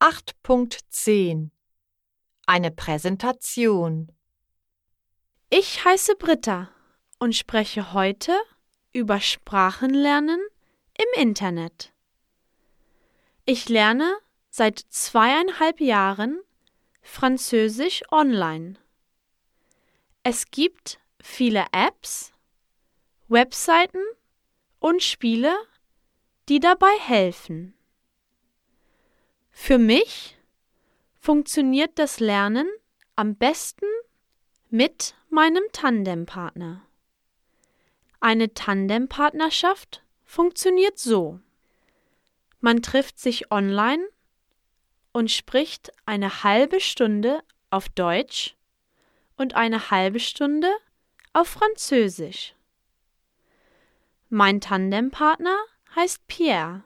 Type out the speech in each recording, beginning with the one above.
8.10 Eine Präsentation Ich heiße Britta und spreche heute über Sprachenlernen im Internet. Ich lerne seit zweieinhalb Jahren Französisch online. Es gibt viele Apps, Webseiten und Spiele, die dabei helfen. Für mich funktioniert das Lernen am besten mit meinem Tandempartner. Eine Tandempartnerschaft funktioniert so. Man trifft sich online und spricht eine halbe Stunde auf Deutsch und eine halbe Stunde auf Französisch. Mein Tandempartner heißt Pierre.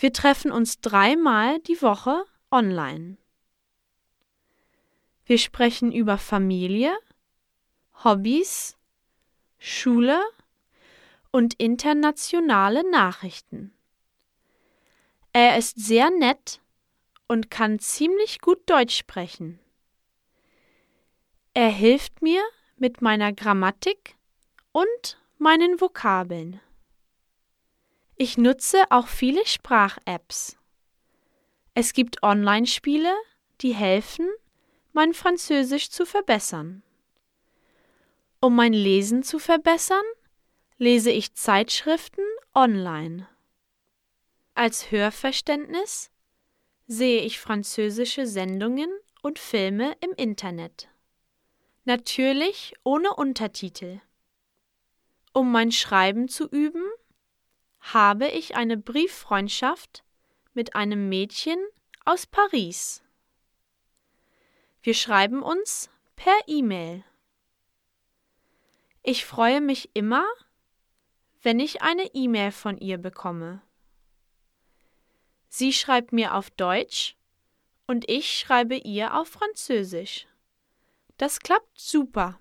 Wir treffen uns dreimal die Woche online. Wir sprechen über Familie, Hobbys, Schule und internationale Nachrichten. Er ist sehr nett und kann ziemlich gut Deutsch sprechen. Er hilft mir mit meiner Grammatik und meinen Vokabeln. Ich nutze auch viele Sprach-Apps. Es gibt Online-Spiele, die helfen, mein Französisch zu verbessern. Um mein Lesen zu verbessern, lese ich Zeitschriften online. Als Hörverständnis sehe ich französische Sendungen und Filme im Internet. Natürlich ohne Untertitel. Um mein Schreiben zu üben, habe ich eine Brieffreundschaft mit einem Mädchen aus Paris. Wir schreiben uns per E-Mail. Ich freue mich immer, wenn ich eine E-Mail von ihr bekomme. Sie schreibt mir auf Deutsch und ich schreibe ihr auf Französisch. Das klappt super.